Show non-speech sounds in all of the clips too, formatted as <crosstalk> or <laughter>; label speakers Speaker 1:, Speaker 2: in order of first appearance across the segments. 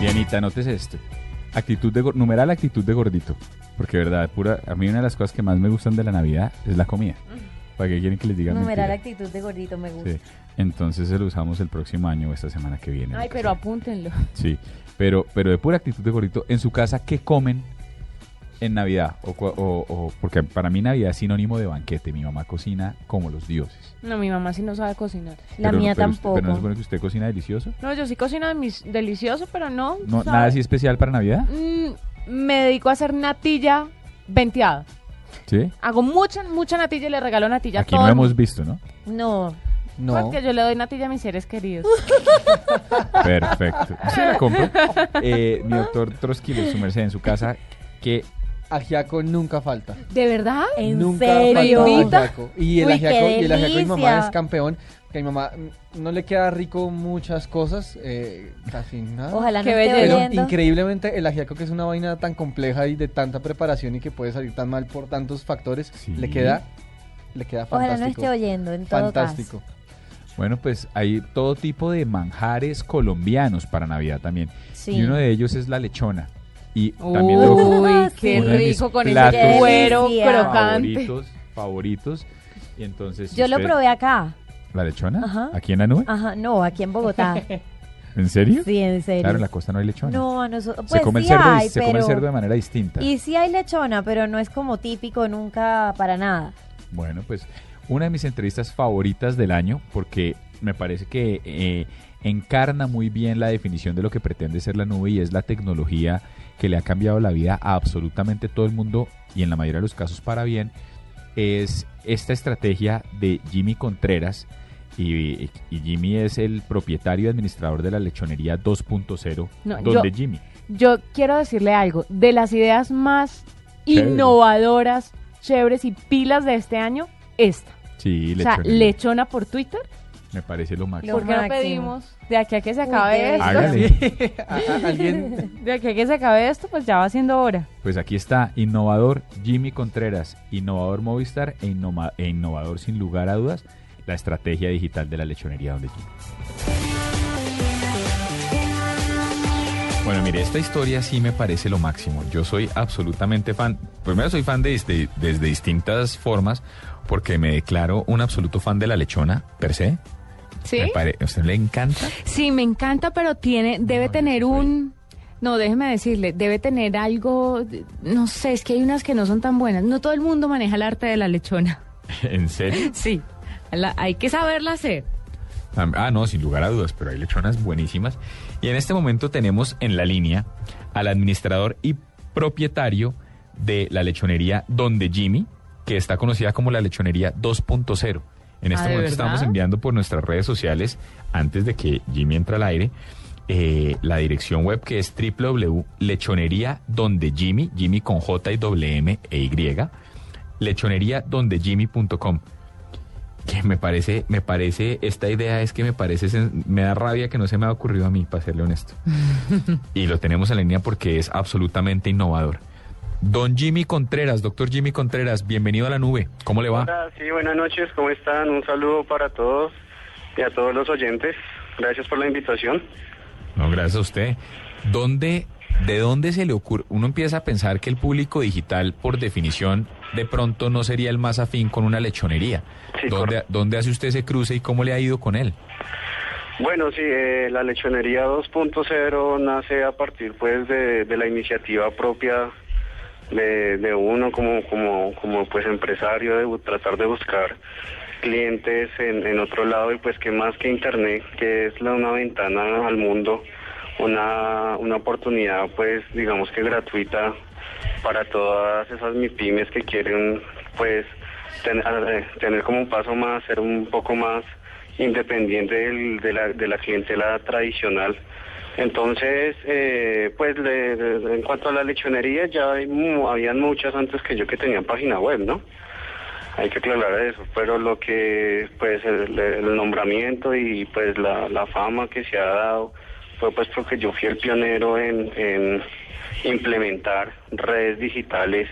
Speaker 1: Dianita, notes esto. Actitud de, numeral actitud de gordito. Porque, verdad, pura, a mí una de las cosas que más me gustan de la Navidad es la comida. ¿Para qué quieren que les diga
Speaker 2: Numeral
Speaker 1: mentira?
Speaker 2: actitud de gordito me gusta.
Speaker 1: Sí. Entonces se lo usamos el próximo año o esta semana que viene.
Speaker 3: Ay, pero apúntenlo.
Speaker 1: Sí, pero, pero de pura actitud de gordito. En su casa, ¿qué comen en Navidad? O, o- o- porque para mí Navidad es sinónimo de banquete. Mi mamá cocina como los dioses.
Speaker 3: No, mi mamá sí no sabe cocinar.
Speaker 2: La
Speaker 1: Pero-
Speaker 2: mía
Speaker 1: pero usted-
Speaker 2: tampoco.
Speaker 1: pero no se supone que usted cocina delicioso.
Speaker 3: No, yo sí cocino mis- delicioso, pero no.
Speaker 1: No,
Speaker 3: ¿sabe?
Speaker 1: nada así especial para Navidad.
Speaker 3: Mm, me dedico a hacer natilla venteada.
Speaker 1: Sí.
Speaker 3: Hago mucha, mucha natilla y le regalo natilla
Speaker 1: Aquí
Speaker 3: a todo
Speaker 1: no
Speaker 3: el
Speaker 1: hemos
Speaker 3: mundo.
Speaker 1: visto, ¿no?
Speaker 2: No,
Speaker 4: No.
Speaker 3: Porque yo le doy natilla a mis seres queridos. <laughs>
Speaker 1: Perfecto. Sí, la compro. <laughs> Eh, mi doctor Trotsky, su merced en su casa, que
Speaker 4: Ajiaco nunca falta.
Speaker 3: ¿De verdad?
Speaker 2: ¿en
Speaker 4: nunca
Speaker 2: serio?
Speaker 4: falta ajiaco. Y el
Speaker 2: Uy,
Speaker 4: ajiaco, y el ajiaco de mi mamá es campeón. Que a mi mamá no le queda rico muchas cosas, eh, casi nada.
Speaker 2: Ojalá no esté.
Speaker 4: Pero
Speaker 2: oyendo.
Speaker 4: increíblemente el ajiaco que es una vaina tan compleja y de tanta preparación y que puede salir tan mal por tantos factores,
Speaker 1: Sí.
Speaker 4: le queda le queda
Speaker 2: Ojalá no
Speaker 4: fantástico.
Speaker 2: esté oyendo, en todo
Speaker 4: fantástico.
Speaker 1: Bueno, pues hay todo tipo de manjares colombianos para Navidad también.
Speaker 2: Sí.
Speaker 1: Y uno de ellos es la lechona. Y también
Speaker 3: Uy, qué
Speaker 1: Uno de mis
Speaker 3: rico con
Speaker 1: platos
Speaker 3: ese cuero crocante.
Speaker 1: favoritos, favoritos. Y entonces
Speaker 2: Yo lo
Speaker 1: usted-
Speaker 2: probé acá.
Speaker 1: ¿La lechona?
Speaker 2: Ajá.
Speaker 1: ¿Aquí en la nube?
Speaker 2: Ajá, no, aquí en Bogotá. <laughs>
Speaker 1: ¿En serio?
Speaker 2: Sí, en serio.
Speaker 1: Claro, en la costa no hay lechona.
Speaker 2: No, a nosotros.
Speaker 1: se
Speaker 2: Pues
Speaker 1: come, el cerdo,
Speaker 2: hay,
Speaker 1: se come el
Speaker 2: pero-
Speaker 1: cerdo de manera distinta.
Speaker 2: Y sí hay lechona, pero no es como típico nunca para nada.
Speaker 1: Bueno, pues una de mis entrevistas favoritas del año porque me parece que eh, encarna muy bien la definición de lo que pretende ser la nube y es la tecnología que le ha cambiado la vida a absolutamente todo el mundo y en la mayoría de los casos para bien. Es esta estrategia de Jimmy Contreras y, y Jimmy es el propietario y administrador de la lechonería 2.0.
Speaker 3: No,
Speaker 1: donde
Speaker 3: yo-
Speaker 1: Jimmy?
Speaker 3: Yo quiero decirle algo. De las ideas más
Speaker 1: Chévere.
Speaker 3: innovadoras, chéveres y pilas de este año, esta.
Speaker 1: Sí,
Speaker 3: O sea, lechona por Twitter.
Speaker 1: Me parece lo máximo.
Speaker 3: ¿Por qué no pedimos de aquí a que se acabe esto?
Speaker 1: Hágale. <laughs> <laughs>
Speaker 4: Alguien
Speaker 3: De aquí a que se acabe esto, pues ya va siendo hora.
Speaker 1: Pues aquí está, innovador Jimmy Contreras, innovador Movistar e, innova- e innovador sin lugar a dudas, la estrategia digital de la lechonería donde Jimmy. Bueno, mire, esta historia sí me parece lo máximo. Yo soy absolutamente fan. Primero soy fan de, desde, desde distintas formas, porque me declaro un absoluto fan de la lechona, per se.
Speaker 3: ¿Sí?
Speaker 1: Me pare- ¿A usted le encanta?
Speaker 3: Sí, me encanta, pero tiene, debe
Speaker 1: No,
Speaker 3: tener un... No, déjeme decirle, debe tener algo, no sé, es que hay unas que no son tan buenas. No todo el mundo maneja el arte de la lechona. <laughs>
Speaker 1: ¿En serio?
Speaker 3: Sí, la- hay que saberla hacer.
Speaker 1: Ah, no, sin lugar a dudas, pero hay lechonas buenísimas. Y en este momento tenemos en la línea al administrador y propietario de la lechonería Donde Jimmy, que está conocida como la lechonería 2.0. En este
Speaker 3: Ah, ¿de
Speaker 1: momento estamos enviando por nuestras redes sociales, antes de que Jimmy entre al aire, eh, la dirección web que es www.lechonería donde Jimmy, Jimmy con J y W M e Y, lechonería.dondejimmy.com que me parece, me parece, esta idea es que me parece, me da rabia que no se me ha ocurrido a mí, para serle honesto. <laughs> y lo tenemos en la línea porque es absolutamente innovador. Don Jimmy Contreras, doctor Jimmy Contreras, bienvenido a la nube. ¿Cómo le va?
Speaker 5: Hola, sí, buenas noches, ¿cómo están? Un saludo para todos y a todos los oyentes. Gracias por la invitación.
Speaker 1: No, gracias a usted. ¿Dónde, ¿De dónde se le ocurre? Uno empieza a pensar que el público digital, por definición, de pronto no sería el más afín con una lechonería.
Speaker 5: Sí,
Speaker 1: ¿Dónde. ¿Dónde hace usted ese cruce y cómo le ha ido con él?
Speaker 5: Bueno, sí, eh, la lechonería 2.0 nace a partir pues de, de la iniciativa propia de, de uno como, como, como pues empresario de tratar de buscar clientes en, en otro lado y pues que más que internet, que es una ventana al mundo, una, una oportunidad pues digamos que gratuita para todas esas MIPIMES que quieren pues ten- eh, tener como un paso más, ser un poco más independiente del- de, la, de la clientela tradicional. Entonces, eh, pues le- en cuanto a la lechonería, ya hay habían muchas antes que yo que tenían página web, ¿no? Hay que aclarar eso, pero lo que, pues el, nombramiento y pues la, la fama que se ha dado fue pues porque yo fui el pionero en, en implementar redes digitales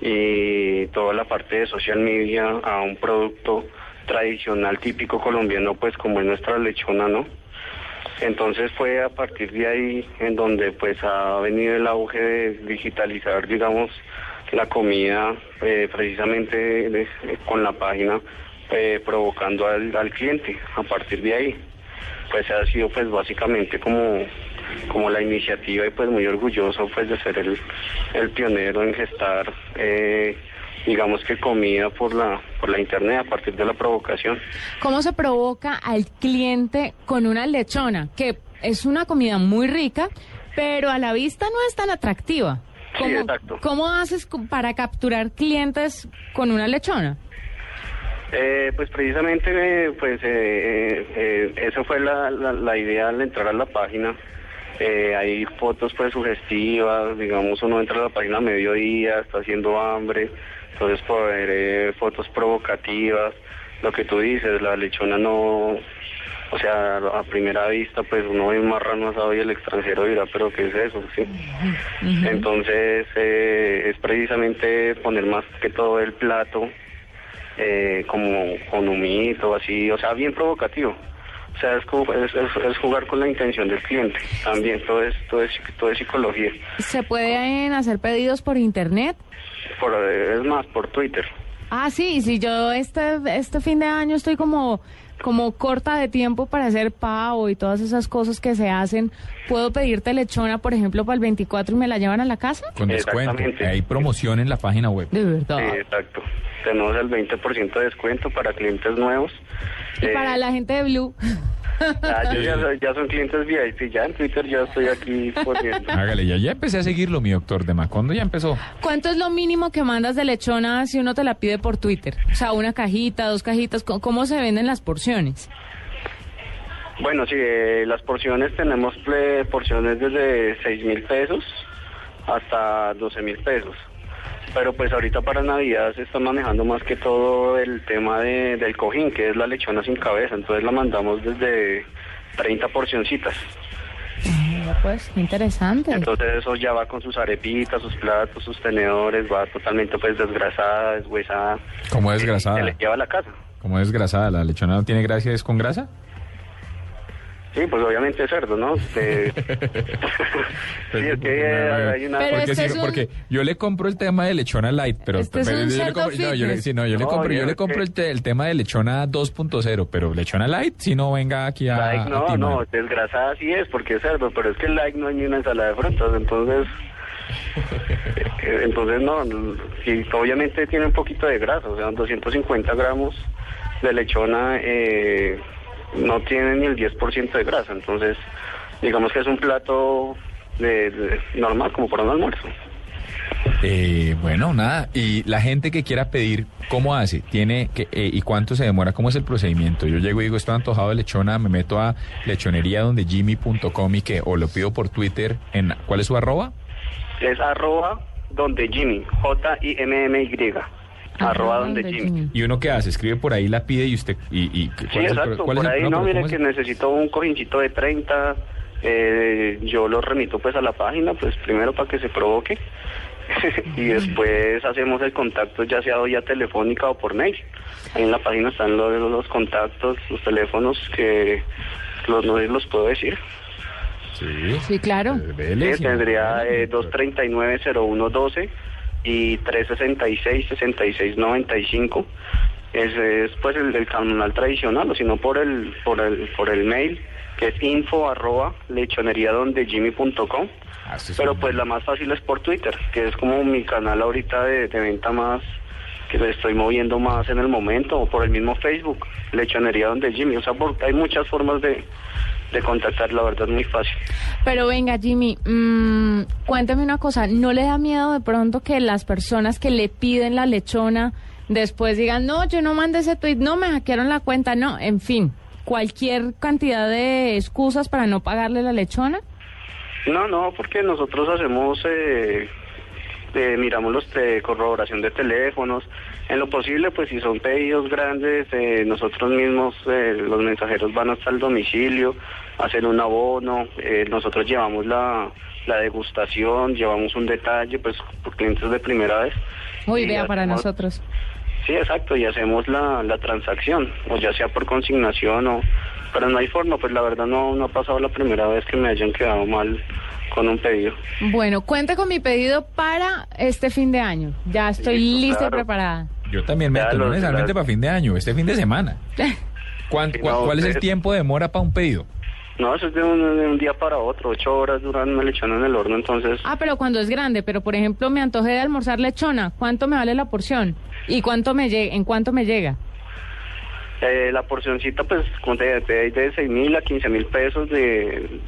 Speaker 5: y toda la parte de social media a un producto tradicional típico colombiano pues como es nuestra lechona, ¿no? Entonces fue a partir de ahí en donde pues ha venido el auge de digitalizar, digamos, la comida eh, precisamente con la página, eh, provocando al, al cliente a partir de ahí. Pues ha sido pues básicamente como, como la iniciativa y pues muy orgulloso pues de ser el, el pionero en gestar, eh, digamos que comida por la, por la internet a partir de la provocación.
Speaker 3: ¿Cómo se provoca al cliente con una lechona? Que es una comida muy rica, pero a la vista no es tan atractiva.
Speaker 5: Sí,
Speaker 3: ¿Cómo,
Speaker 5: exacto.
Speaker 3: ¿Cómo haces para capturar clientes con una lechona?
Speaker 5: Eh, pues precisamente, eh, pues eh, eh, eso fue la, la, la idea al entrar a la página. Eh, hay fotos pues sugestivas, digamos uno entra a la página a mediodía, está haciendo hambre, entonces poder eh, fotos provocativas, lo que tú dices, la lechona no, o sea, a primera vista pues uno ve un marrano asado y el extranjero dirá, pero ¿qué es eso? Sí. Entonces eh, es precisamente poner más que todo el plato eh, como con humito, así, o sea, bien provocativo. O sea, es, como- es, es- es jugar con la intención del cliente. También todo es, todo es, todo es psicología.
Speaker 3: ¿Se pueden hacer pedidos por internet?
Speaker 5: Por, eh, es más, por Twitter.
Speaker 3: Ah, sí, si yo este, este fin de año estoy como, como corta de tiempo para hacer pavo y todas esas cosas que se hacen, ¿puedo pedirte lechona, por ejemplo, para el 24 y me la llevan a la casa?
Speaker 1: Con descuento. Hay promoción en la página web.
Speaker 3: De verdad.
Speaker 5: Sí, exacto. Tenemos el 20% de descuento para clientes nuevos.
Speaker 3: Y
Speaker 5: Eh,
Speaker 3: para la gente de Blue.
Speaker 5: ah, yo ya, <laughs> son clientes VIP, ya en Twitter ya estoy aquí poniendo.
Speaker 1: Hágale, ya, ya empecé a seguirlo, mi doctor de Macondo ya empezó.
Speaker 3: ¿Cuánto es lo mínimo que mandas de lechona si uno te la pide por Twitter? O sea, una cajita, dos cajitas, ¿cómo, se venden las porciones?
Speaker 5: Bueno, sí, eh, las porciones tenemos porciones desde 6 mil pesos hasta 12 mil pesos. Pero pues ahorita para Navidad se está manejando más que todo el tema de, del cojín, que es la lechona sin cabeza. Entonces la mandamos desde 30 porcioncitas.
Speaker 3: Mira, pues, qué interesante.
Speaker 5: Entonces eso ya va con sus arepitas, sus platos, sus tenedores, va totalmente pues desgrasada, deshuesada.
Speaker 1: Como
Speaker 5: Se
Speaker 1: desgrasada.
Speaker 5: le lleva a la casa.
Speaker 1: Como desgrasada. ¿La lechona no tiene gracia? ¿Es con grasa?
Speaker 5: Sí, pues obviamente cerdo, ¿no? <laughs> Eh, sí, es que eh, hay una...
Speaker 3: Pero
Speaker 1: porque,
Speaker 3: este
Speaker 1: sí,
Speaker 3: es un-
Speaker 1: porque yo le compro el tema de lechona light, pero,
Speaker 3: Este es
Speaker 1: pero
Speaker 3: un
Speaker 1: yo, le compro, no, yo le-
Speaker 3: fitness.
Speaker 1: sí, no, yo le
Speaker 5: No,
Speaker 1: compro, yo le
Speaker 5: es
Speaker 1: compro el, te- el tema de lechona 2.0, pero lechona light si no venga aquí a,
Speaker 5: Like,
Speaker 1: a
Speaker 5: no, no, desgrasada sí es porque es cerdo, pero es que el like no hay ni una ensalada de frutas, entonces... <laughs> eh, entonces no, sí, obviamente tiene un poquito de grasa, o sea, 250 gramos de lechona eh, no tiene ni el 10% de grasa, entonces digamos que es un plato de, de- normal como para un almuerzo.
Speaker 1: Eh, bueno, nada. Y la gente que quiera pedir, ¿cómo hace? ¿Tiene que, eh, ¿Y cuánto se demora? ¿Cómo es el procedimiento? Yo llego y digo, estoy antojado de lechona, me meto a lechonería donde jimmy.com y que, o lo pido por Twitter en, ¿cuál es su arroba?
Speaker 5: Es arroba donde Jimmy, J-I-M-M-Y, arroba donde Jimmy.
Speaker 1: ¿Y uno qué hace? Escribe por ahí, la pide y usted... Y, y,
Speaker 5: Sí,
Speaker 1: ¿cuál es el pro-
Speaker 5: exacto.
Speaker 1: es
Speaker 5: Por
Speaker 1: el-
Speaker 5: ahí no, mire
Speaker 1: ¿cómo
Speaker 5: que
Speaker 1: es?
Speaker 5: necesito un cojincito de 30. eh, yo lo remito pues a la página, pues primero para que se provoque. <laughs> y después hacemos el contacto ya sea vía telefónica o por mail. Ahí en la página están los, los contactos, los teléfonos que los, no los puedo decir.
Speaker 1: Sí,
Speaker 3: Sí, claro.
Speaker 1: Eh,
Speaker 5: tendría eh, 239-0112 y 366-6695. Ese es pues el, el canal tradicional, o si no por el, por el, por el mail, que es info arroba lechoneriadondejimmy.com.
Speaker 1: Ah, esto es
Speaker 5: Pero pues la más fácil es por Twitter, que es como mi canal ahorita de, de venta más, que le estoy moviendo más en el momento, o por el mismo Facebook, Lechonería Donde Jimmy. O sea, por- hay muchas formas de, de contactar, la verdad es muy fácil.
Speaker 3: Pero venga, Jimmy, mm, cuéntame una cosa, ¿no le da miedo de pronto que las personas que le piden la lechona después digan, no, yo no mandé ese tweet, no, me hackearon la cuenta, no, en fin, cualquier cantidad de excusas para no pagarle la lechona?
Speaker 5: No, no, porque nosotros hacemos, eh, eh, miramos los de corroboración de teléfonos. En lo posible, pues si son pedidos grandes, eh, nosotros mismos, eh, los mensajeros van hasta el domicilio, hacen un abono, eh, nosotros llevamos la, la degustación, llevamos un detalle, pues por clientes de primera vez.
Speaker 3: Uy,
Speaker 5: Y
Speaker 3: vea, para
Speaker 5: hacemos-
Speaker 3: nosotros.
Speaker 5: Sí, exacto, y hacemos la, la transacción, o ya sea por consignación o, pero no hay forma, pues la verdad no, no ha pasado la primera vez que me hayan quedado mal con un pedido.
Speaker 3: Bueno, cuente con mi pedido para este fin de año. Ya estoy lista
Speaker 5: claro.
Speaker 3: y preparada.
Speaker 1: Yo también me
Speaker 5: los-
Speaker 1: necesariamente para fin de año, este fin de semana. <laughs> ¿Cuán-
Speaker 5: Sí,
Speaker 1: cua-
Speaker 5: no,
Speaker 1: ¿Cuál es el tiempo de demora para un pedido?
Speaker 5: No, eso es de un, de un día para otro, ocho horas duran una lechona en el horno, entonces
Speaker 3: Ah, pero cuando es grande, pero por ejemplo me antojé de almorzar lechona, ¿cuánto me vale la porción? ¿Y cuánto me llega? ¿En cuánto me llega?
Speaker 5: eh, la porcioncita pues te de, de 6 mil a 15 mil pesos de,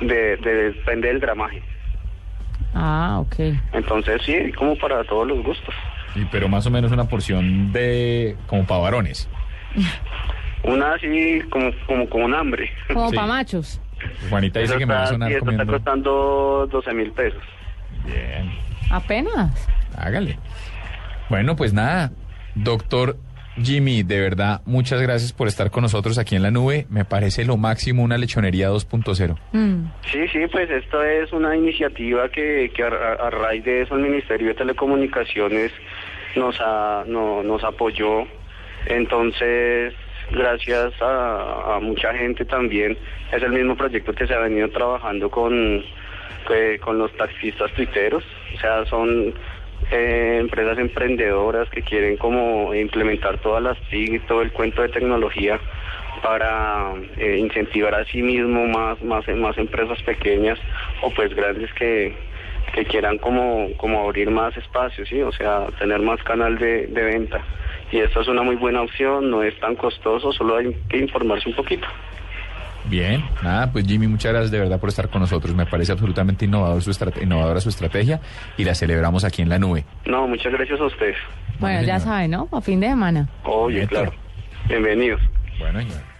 Speaker 5: de, de- depende del gramaje.
Speaker 3: Ah, ok.
Speaker 5: Entonces sí, como para todos los gustos.
Speaker 1: Sí, pero más o menos una porción de como para varones. <laughs>
Speaker 5: Una así como como con un hambre.
Speaker 3: Como
Speaker 1: Sí.
Speaker 3: para machos.
Speaker 1: Juanita dice
Speaker 5: Eso
Speaker 1: que me va a
Speaker 5: está-
Speaker 1: sonar
Speaker 5: sí, eso está
Speaker 1: comiendo.
Speaker 5: costando 12 mil pesos.
Speaker 1: Bien,
Speaker 3: Apenas.
Speaker 1: hágale. Bueno, pues nada, doctor Jimmy, de verdad, muchas gracias por estar con nosotros aquí en la nube. Me parece lo máximo una lechonería 2.0.
Speaker 3: Mm.
Speaker 5: Sí, sí, pues esto es una iniciativa que, que a, a- a raíz de eso el Ministerio de Telecomunicaciones nos, ha- no- nos apoyó. Entonces, gracias a, a mucha gente también, es el mismo proyecto que se ha venido trabajando con, que- con los taxistas tuiteros. O sea, son eh, empresas emprendedoras que quieren como implementar todas las TIC y todo el cuento de tecnología para eh, incentivar a sí mismo más, más, más empresas pequeñas o pues grandes que, que quieran como, como abrir más espacios, ¿sí? o sea, tener más canal de, de venta. Y esto es una muy buena opción, no es tan costoso, solo hay que informarse un poquito.
Speaker 1: Bien, nada, pues Jimmy, muchas gracias de verdad por estar con nosotros. Me parece absolutamente innovador su estrate- innovadora su estrategia y la celebramos aquí en la nube.
Speaker 5: No, muchas gracias a ustedes.
Speaker 3: Bueno,
Speaker 1: Bueno,
Speaker 3: ya saben, ¿no? A fin de semana.
Speaker 5: Oye, claro. Bienvenidos.
Speaker 1: Bueno, señor.